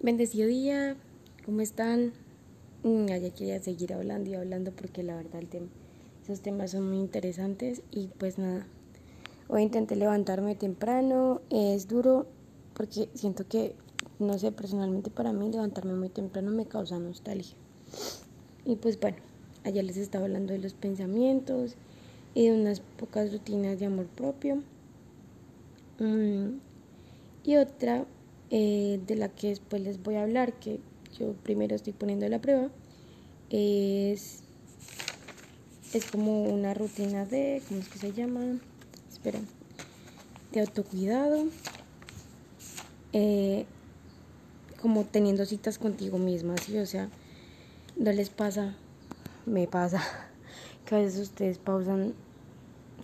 Bendecido día, ¿cómo están? Mm, ya quería seguir hablando y hablando porque la verdad el esos temas son muy interesantes y pues nada, hoy intenté levantarme temprano, es duro porque siento que, no sé, personalmente para mí levantarme muy temprano me causa nostalgia. Y pues bueno, ayer les estaba hablando de los pensamientos y de unas pocas rutinas de amor propio. Mm, y otra eh, de la que después les voy a hablar, que yo primero estoy poniendo la prueba, es, es como una rutina de, ¿cómo es que se llama? Esperen, de autocuidado, eh, como teniendo citas contigo misma, ¿sí? O sea, no les pasa, me pasa, que a veces ustedes pausan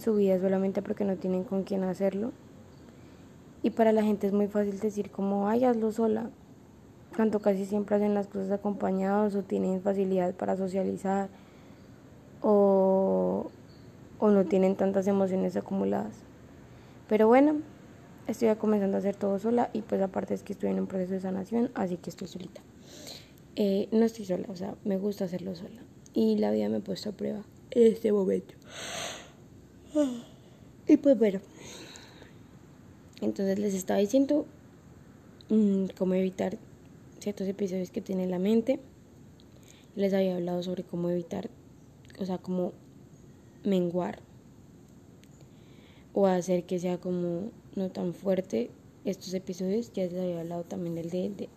su vida solamente porque no tienen con quién hacerlo y para la gente es muy fácil decir como, ay, hazlo sola. Cuando casi siempre hacen las cosas acompañados o tienen facilidad para socializar o, o no tienen tantas emociones acumuladas. Pero bueno, estoy comenzando a hacer todo sola y pues aparte es que estoy en un proceso de sanación, así que estoy solita. Eh, no estoy sola, o sea, me gusta hacerlo sola. Y la vida me ha puesto a prueba en este momento. Y pues bueno, entonces les estaba diciendo mm, cómo evitar ciertos episodios que tiene la mente. Les había hablado sobre cómo evitar, o sea, cómo menguar o hacer que sea como no tan fuerte estos episodios. Ya les había hablado también del de,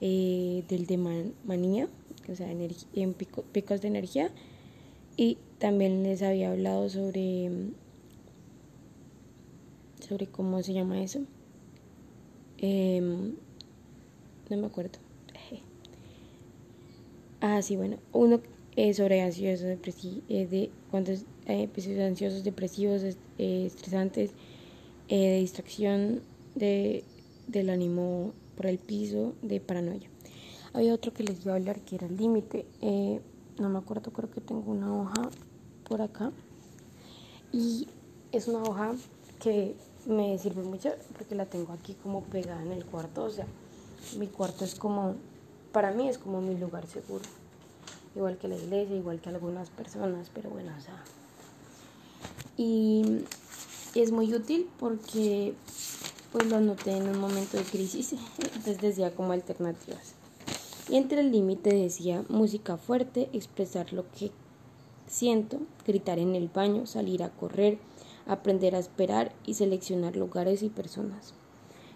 eh, del de manía, o sea, en picos de energía. Y también les había hablado sobre sobre cómo se llama eso. Em, no me acuerdo. Ah, sí, bueno. Uno es sobre ansiosos, depresivos, eh, de cuántos episodios ansiosos, depresivos, eh, estresantes, eh, de distracción, de, del ánimo por el piso, de paranoia. Había otro que les iba a hablar que era el límite. no me acuerdo, creo que tengo una hoja por acá. Y es una hoja que me sirve mucho porque la tengo aquí como pegada en el cuarto. O sea, mi cuarto es como, para mí es como mi lugar seguro. Igual que la iglesia, igual que algunas personas, pero bueno, o sea. Y es muy útil porque pues lo anoté en un momento de crisis, entonces decía como alternativas. Y entre el límite decía música fuerte, expresar lo que siento, gritar en el baño, salir a correr, aprender a esperar y seleccionar lugares y personas.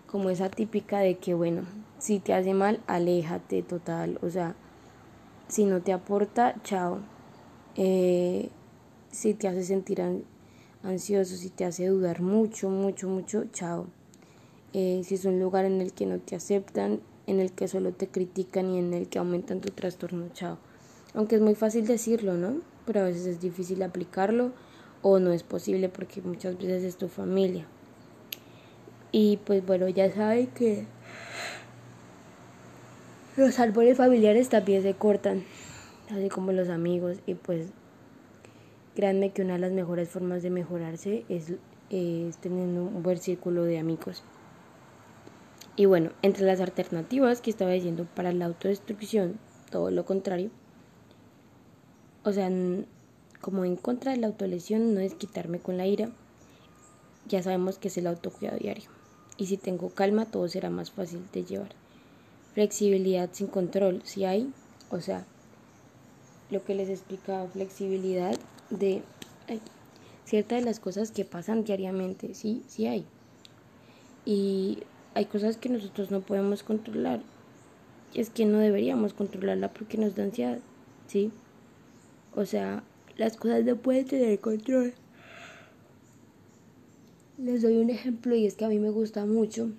Como esa típica de que, bueno, si te hace mal, aléjate total. O sea, si no te aporta, chao. Eh, si te hace sentir ansioso, si te hace dudar mucho, mucho, mucho, chao. Eh, si es un lugar en el que no te aceptan, en el que solo te critican y en el que aumentan tu trastorno, chao. Aunque es muy fácil decirlo, ¿no? Pero a veces es difícil aplicarlo o no es posible porque muchas veces es tu familia. Y pues bueno, ya saben que los árboles familiares también se cortan, así como los amigos. Y pues créanme que una de las mejores formas de mejorarse es, es un buen círculo de amigos. Y bueno, entre las alternativas que estaba diciendo para la autodestrucción, todo lo contrario. O sea, como en contra de la autolesión no es quitarme con la ira, ya sabemos que es el autocuidado diario. Y si tengo calma, todo será más fácil de llevar. Flexibilidad sin control, si hay, o sea, lo que les explicaba, flexibilidad de ciertas de las cosas que pasan diariamente, sí, sí hay. Y hay cosas que nosotros no podemos controlar. Y es que no deberíamos controlarla porque nos da ansiedad, ¿sí? O sea, las cosas no pueden tener control. Les doy un ejemplo y es que a mí me gusta mucho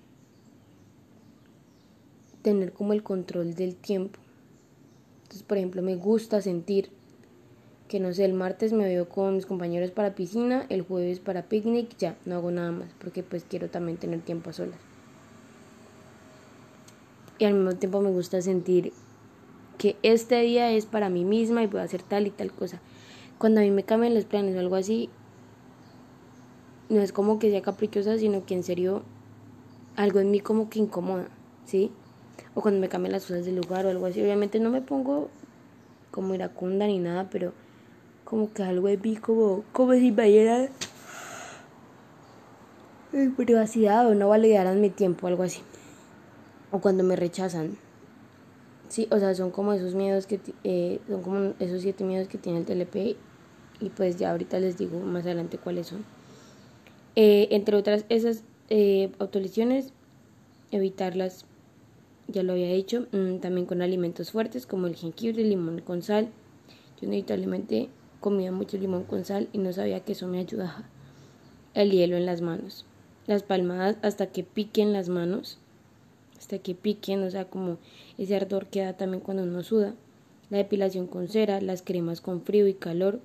tener como el control del tiempo. Entonces, por ejemplo, me gusta sentir que no sé, el martes me veo con mis compañeros para piscina, el jueves para picnic, ya, no hago nada más, porque pues quiero también tener tiempo a solas. Y al mismo tiempo me gusta sentir que este día es para mí misma y a hacer tal y tal cosa cuando a mí me cambian los planes o algo así, no es como que sea caprichosa, sino que en serio algo en mí como que incomoda, ¿sí? o cuando me cambian las cosas del lugar o algo así. Obviamente no me pongo como iracunda ni nada, pero como que algo de mí como, como si me privacidad o no validaran mi tiempo, algo así. O cuando me rechazan. Sí, o sea, son como esos miedos que, eh, son como esos siete miedos que tiene el TLP y pues ya ahorita les digo más adelante cuáles son. Eh, entre otras, esas eh, autolesiones, evitarlas, ya lo había dicho, mm, también con alimentos fuertes como el jengibre, el limón con sal. Yo inevitablemente comía mucho limón con sal y no sabía que eso me ayudaba. El hielo en las manos. Las palmadas hasta que piquen las manos. Hasta que piquen, o sea, como ese ardor que da también cuando uno suda. La depilación con cera, las cremas con frío y calor.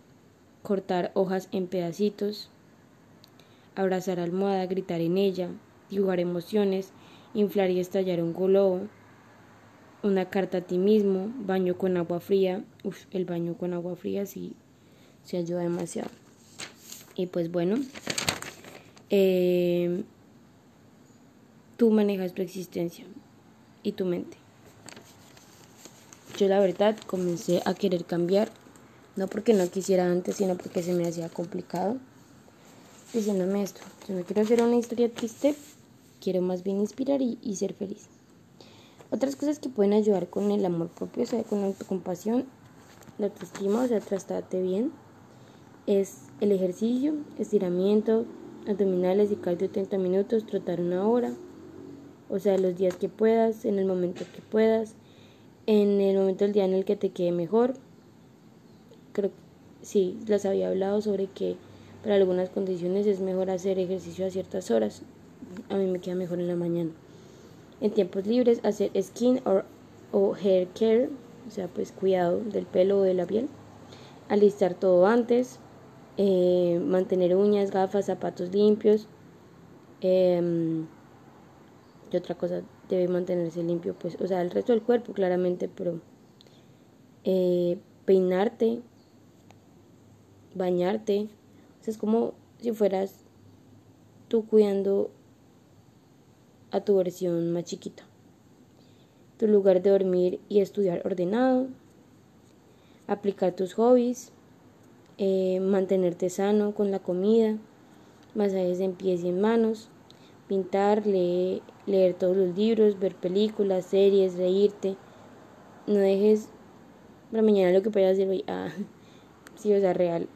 Cortar hojas en pedacitos. Abrazar almohada, gritar en ella. Dibujar emociones. Inflar y estallar un globo una carta a ti mismo, baño con agua fría. Uf, el baño con agua fría sí se ayuda demasiado. Y pues bueno, eh, tú manejas tu existencia y tu mente. Yo la verdad comencé a querer cambiar, no porque no quisiera antes, sino porque se me hacía complicado. Diciéndome esto, si no quiero hacer una historia triste, quiero más bien inspirar y, ser feliz. Otras cosas que pueden ayudar con el amor propio, o sea, con la autocompasión, la autoestima, o sea, tratarte bien es el ejercicio, estiramiento, abdominales y cardio 30 minutos, trotar una hora, o sea, los días que puedas, en el momento que puedas, en el momento del día en el que te quede mejor. Creo que sí, les había hablado sobre que para algunas condiciones es mejor hacer ejercicio a ciertas horas. A mí me queda mejor en la mañana. En tiempos libres, hacer skin or, o hair care, o sea, pues cuidado del pelo o de la piel. Alistar todo antes, eh, mantener uñas, gafas, zapatos limpios. Eh, y otra cosa debe mantenerse limpio, pues, o sea, el resto del cuerpo claramente, pero eh, peinarte, bañarte, o sea, es como si fueras tú cuidando a tu versión más chiquita. Tu lugar de dormir y estudiar ordenado, aplicar tus hobbies, eh, mantenerte sano con la comida, masajes en pies y en manos, pintar, leer, leer todos los libros, ver películas, series, reírte. No dejes para mañana lo que puedas hacer hoy. Ah, sí, o sea, real.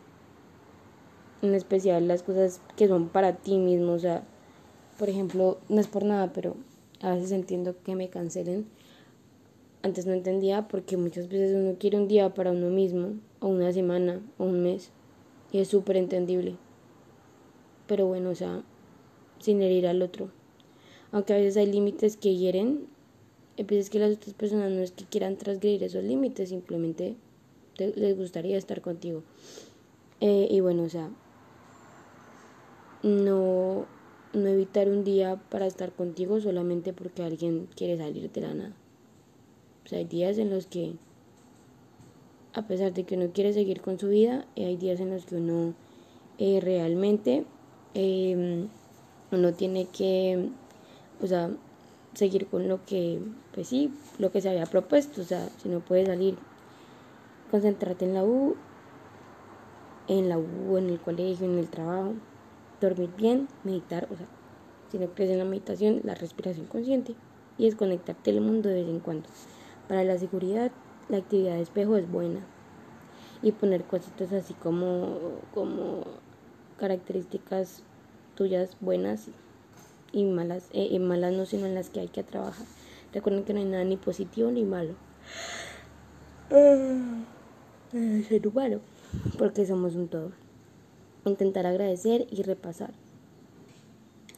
En especial las cosas que son para ti mismo. O sea, por ejemplo, no es por nada, pero a veces entiendo que me cancelen. Antes no entendía porque muchas veces uno quiere un día para uno mismo o una semana o un mes. Y es súper entendible. Pero bueno, o sea, sin herir al otro. Aunque a veces hay límites que hieren, veces que las otras personas no es que quieran transgredir esos límites, simplemente les gustaría estar contigo. Eh, y bueno, o sea, no, no evitar un día para estar contigo solamente porque alguien quiere salir de la nada. O sea, hay días en los que a pesar de que uno quiere seguir con su vida, eh, hay días en los que uno eh, realmente em, uno tiene que, o sea, seguir con lo que, pues sí, lo que se había propuesto, o sea, si no puedes salir, concentrarte en la U, en la U, en el colegio, en el trabajo, dormir bien, meditar, o sea, si no crees en la meditación, la respiración consciente y desconectarte del mundo de vez en cuando. Para la seguridad, la actividad de espejo es buena. Y poner cositas así como, como características tuyas buenas y malas, eh, malas no sino en las que hay que trabajar. Recuerden que no hay nada ni positivo ni malo. Ser humano, porque somos un todo. Intentar agradecer y repasar.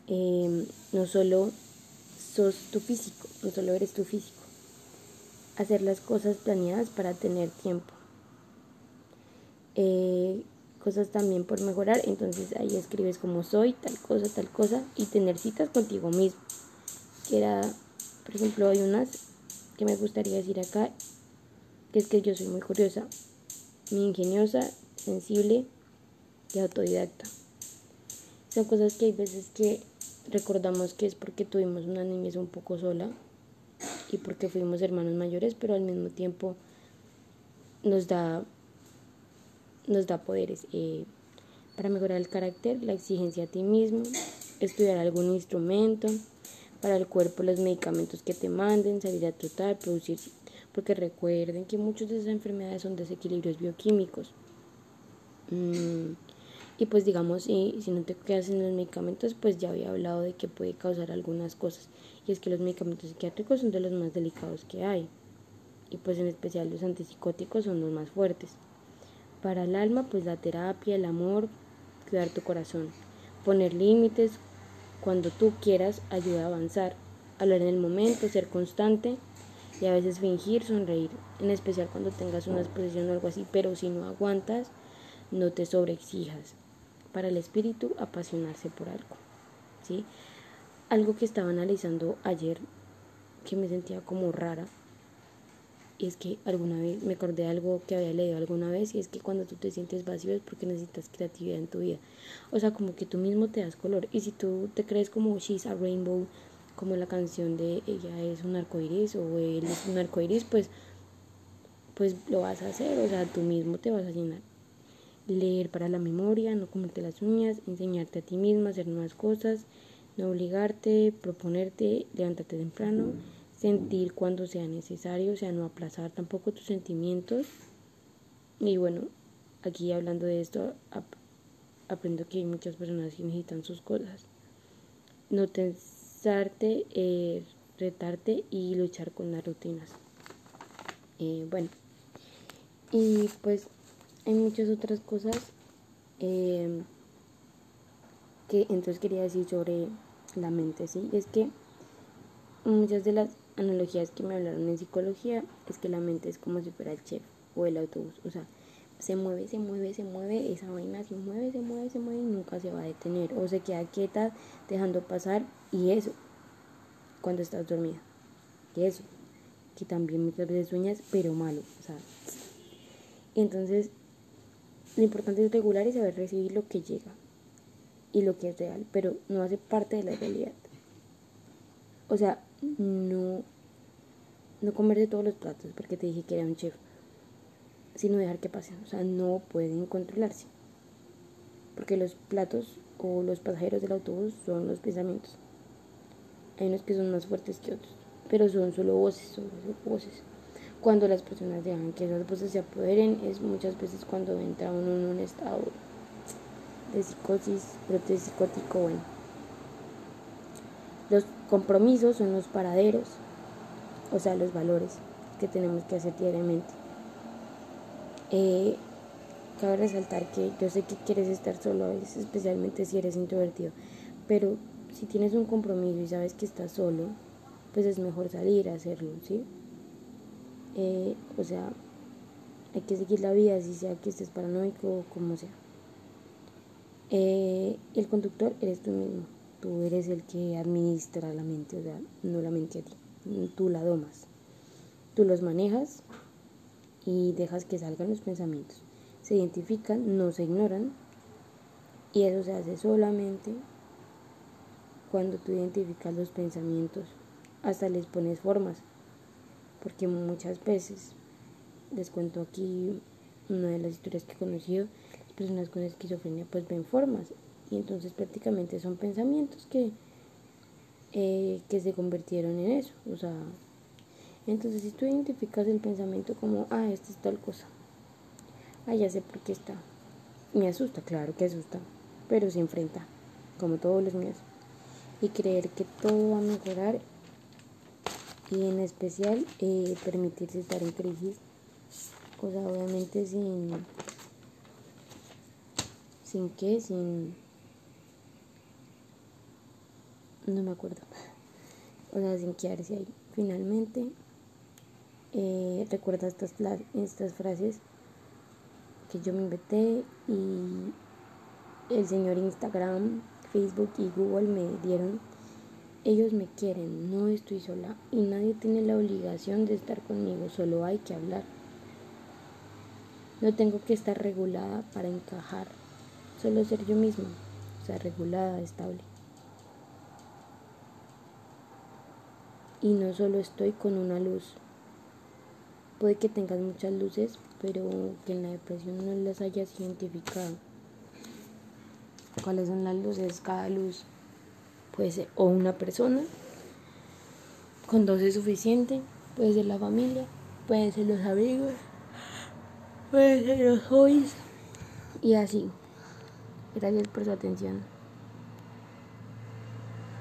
Em, no solo sos tu físico, no solo eres tu físico hacer las cosas planeadas para tener tiempo. Eh, cosas también por mejorar, entonces ahí escribes como soy, tal cosa, tal cosa, y tener citas contigo mismo. Que era, por ejemplo, hay unas que me gustaría decir acá, que es que yo soy muy curiosa, muy ingeniosa, sensible y autodidacta. Son cosas que hay veces que recordamos que es porque tuvimos una niñez un poco sola y porque fuimos hermanos mayores, pero al mismo tiempo nos da, nos da poderes eh, para mejorar el carácter, la exigencia a ti mismo, estudiar algún instrumento, para el cuerpo los medicamentos que te manden, salir a trotar, producir, porque recuerden que muchas de esas enfermedades son desequilibrios bioquímicos. Mm, y pues digamos, si, si no te quedas en los medicamentos, pues ya había hablado de que puede causar algunas cosas. Y es que los medicamentos psiquiátricos son de los más delicados que hay. Y pues en especial los antipsicóticos son los más fuertes. Para el alma, pues la terapia, el amor, cuidar tu corazón. Poner límites cuando tú quieras ayuda a avanzar. Hablar en el momento, ser constante y a veces fingir sonreír. En especial cuando tengas una exposición o algo así. Pero si no aguantas, no te sobreexijas para el espíritu apasionarse por algo. ¿sí? Algo que estaba analizando ayer que me sentía como rara y es que alguna vez me acordé de algo que había leído alguna vez y es que cuando tú te sientes vacío es porque necesitas creatividad en tu vida. O sea, como que tú mismo te das color y si tú te crees como She's a Rainbow, como la canción de ella es un arco iris o él es un arco iris, pues, pues lo vas a hacer, o sea, tú mismo te vas a llenar leer para la memoria, no comerte las uñas, enseñarte a ti misma hacer nuevas cosas, no obligarte, proponerte, levantarte temprano, sentir cuando sea necesario, o sea, no aplazar tampoco tus sentimientos. Y bueno, aquí hablando de esto, aprendo que hay muchas personas que necesitan sus cosas. No tensarte, retarte y luchar con las rutinas. Eh, bueno, y pues hay muchas otras cosas em, que entonces quería decir sobre la mente, ¿sí? Es que muchas de las analogías que me hablaron en psicología es que la mente es como si fuera el chef o el autobús, o sea, se mueve, se mueve, se mueve, esa vaina se mueve, se mueve, se mueve y nunca se va a detener. O se queda quieta dejando pasar y eso cuando estás dormida, y eso, que también muchas veces sueñas, pero malo, o sea, entonces lo importante es regular y saber recibir lo que llega y lo que es real, pero no hace parte de la realidad. O sea, no, no comer de todos los platos porque te dije que era un chef, sino dejar que pasen. O sea, no pueden controlarse. Porque los platos o los pasajeros del autobús son los pensamientos. Hay unos que son más fuertes que otros, pero son solo voces, son solo voces cuando las personas dejan que esas voces se apoderen es muchas veces cuando entra uno en un estado de psicosis, brote psicótico, bueno. Los compromisos son los paraderos, o sea, los valores que tenemos que hacer diariamente. Eh, cabe resaltar que yo sé que quieres estar solo a veces, especialmente si eres introvertido, pero si tienes un compromiso y sabes que estás solo, pues es mejor salir a hacerlo, ¿sí? Eh, o sea, hay que seguir la vida, si sea que estés paranoico o como sea. Eh, el conductor eres tú mismo, tú eres el que administra la mente, o sea, no la mente a ti, tú la domas, tú los manejas y dejas que salgan los pensamientos. Se identifican, no se ignoran y eso se hace solamente cuando tú identificas los pensamientos, hasta les pones formas porque muchas veces, les cuento aquí una de las historias que he conocido, las personas con esquizofrenia pues ven formas y entonces prácticamente son pensamientos que, eh, que se convirtieron en eso, o sea, entonces si tú identificas el pensamiento como, ah, esta es tal cosa, ah, ya sé por qué está, me asusta, claro que asusta, pero se enfrenta, como todos los míos, y creer que todo va a mejorar y en especial eh, permitirse estar en crisis, o sea, obviamente sin, sin qué, sin, no me acuerdo, o sea, sin quedarse ahí. Finalmente, eh, recuerda estas, estas frases que yo me inventé y el señor Instagram, Facebook y Google me dieron ellos me quieren, no estoy sola y nadie tiene la obligación de estar conmigo, solo hay que hablar. No tengo que estar regulada para encajar, solo ser yo misma, o sea, regulada, estable. Y no solo estoy con una luz. Puede que tengas muchas luces, pero que en la depresión no las hayas identificado. ¿Cuáles son las luces? Cada luz puede ser o una persona, con dos es suficiente, puede ser la familia, pueden ser los amigos, pueden ser los hobbies y así. Gracias por su atención.